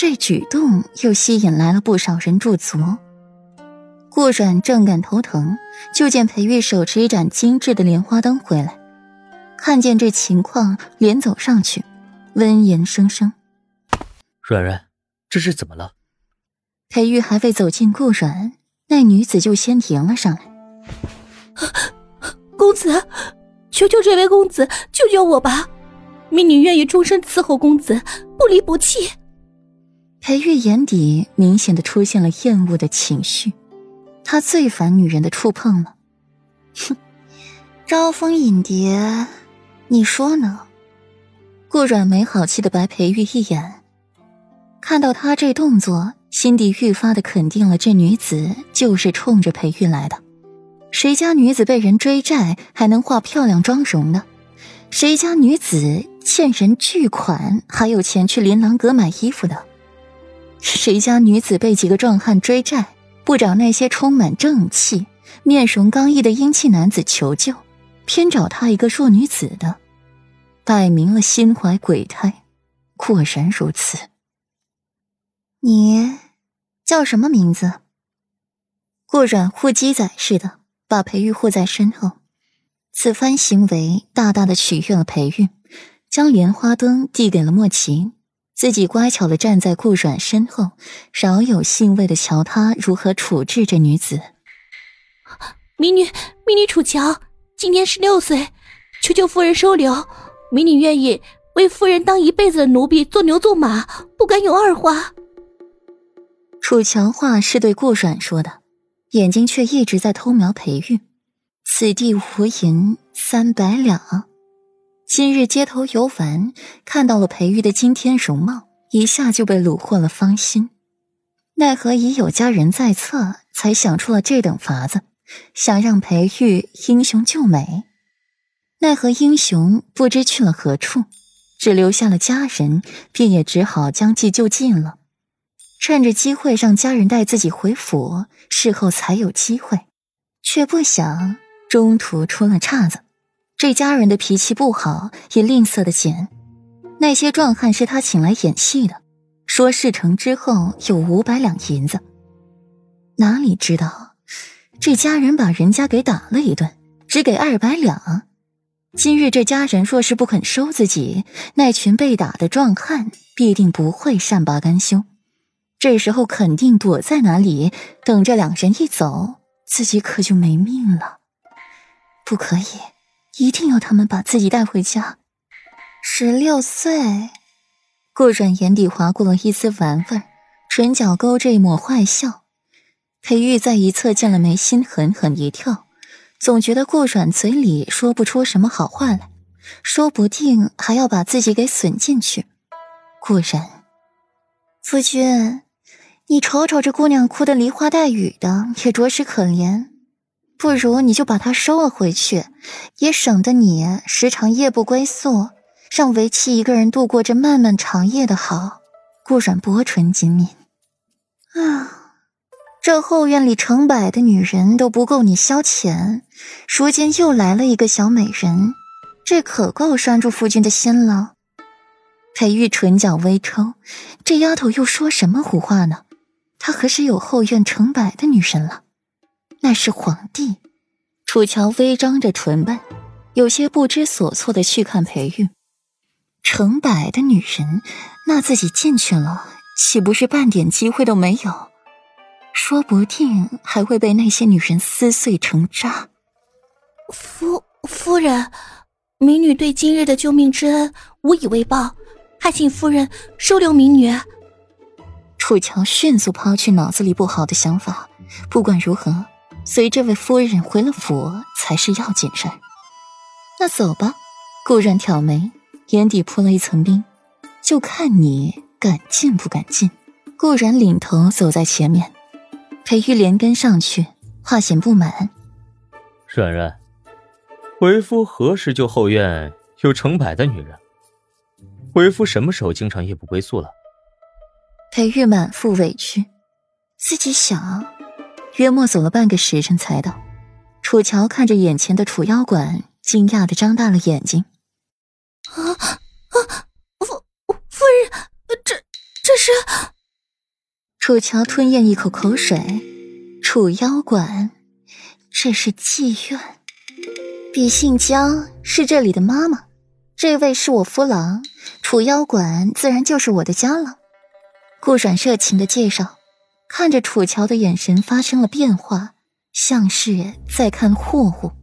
这举动又吸引来了不少人驻足。顾阮正感头疼，就见裴玉手持一盏精致的莲花灯回来，看见这情况，连走上去，温言声声：“阮阮，这是怎么了？”裴玉还未走近顾阮，那女子就先迎了上来：“公子，求求这位公子救救我吧！民女愿意终身伺候公子，不离不弃。”裴玉眼底明显的出现了厌恶的情绪。他最烦女人的触碰了，哼！招蜂引蝶，你说呢？顾阮没好气的白裴玉一眼，看到他这动作，心底愈发的肯定了这女子就是冲着裴玉来的。谁家女子被人追债还能化漂亮妆容呢？谁家女子欠人巨款还有钱去琳琅阁买衣服的？谁家女子被几个壮汉追债？不找那些充满正气、面容刚毅的英气男子求救，偏找他一个弱女子的，摆明了心怀鬼胎。果然如此。你叫什么名字？顾阮护鸡仔似的把裴玉护在身后，此番行为大大的取悦了裴玉，将莲花灯递给了莫奇。自己乖巧的站在顾阮身后，饶有兴味的瞧他如何处置这女子。民女，民女楚乔，今年十六岁，求求夫人收留，民女愿意为夫人当一辈子的奴婢，做牛做马，不敢有二话。楚乔话是对顾阮说的，眼睛却一直在偷瞄裴玉。此地无银三百两。今日街头游玩，看到了裴玉的惊天容貌，一下就被虏获了芳心。奈何已有家人在侧，才想出了这等法子，想让裴玉英雄救美。奈何英雄不知去了何处，只留下了家人，便也只好将计就计了，趁着机会让家人带自己回府，事后才有机会。却不想中途出了岔子。这家人的脾气不好，也吝啬的紧。那些壮汉是他请来演戏的，说事成之后有五百两银子。哪里知道，这家人把人家给打了一顿，只给二百两。今日这家人若是不肯收自己，那群被打的壮汉必定不会善罢甘休。这时候肯定躲在哪里，等着两人一走，自己可就没命了。不可以。一定要他们把自己带回家。十六岁，顾阮眼底划过了一丝玩味，唇角勾着一抹坏笑。裴玉在一侧见了，眉心狠狠一跳，总觉得顾阮嘴里说不出什么好话来，说不定还要把自己给损进去。顾然，夫君，你瞅瞅这姑娘哭得梨花带雨的，也着实可怜。不如你就把她收了回去，也省得你时常夜不归宿，让为妻一个人度过这漫漫长夜的好。顾阮薄唇紧抿，啊，这后院里成百的女人都不够你消遣，如今又来了一个小美人，这可够拴住夫君的心了。裴玉唇角微抽，这丫头又说什么胡话呢？她何时有后院成百的女人了？那是皇帝，楚乔微张着唇瓣，有些不知所措的去看裴玉。成百的女人，那自己进去了，岂不是半点机会都没有？说不定还会被那些女人撕碎成渣。夫夫人，民女对今日的救命之恩无以为报，还请夫人收留民女。楚乔迅速抛去脑子里不好的想法，不管如何。随这位夫人回了府才是要紧事儿。那走吧。顾然挑眉，眼底铺了一层冰，就看你敢进不敢进。顾然领头走在前面，裴玉连跟上去，化显不满。软软，为夫何时就后院有成百的女人？为夫什么时候经常夜不归宿了？裴玉满腹委屈，自己想。约莫走了半个时辰，才到。楚乔看着眼前的楚妖馆，惊讶的张大了眼睛。啊啊！夫夫人，这这是是？楚乔吞咽一口口水。楚妖馆，这是妓院。比姓江，是这里的妈妈。这位是我夫郎，楚妖馆自然就是我的家了。顾阮热情的介绍，看着楚乔的眼神发生了变化，像是在看霍霍。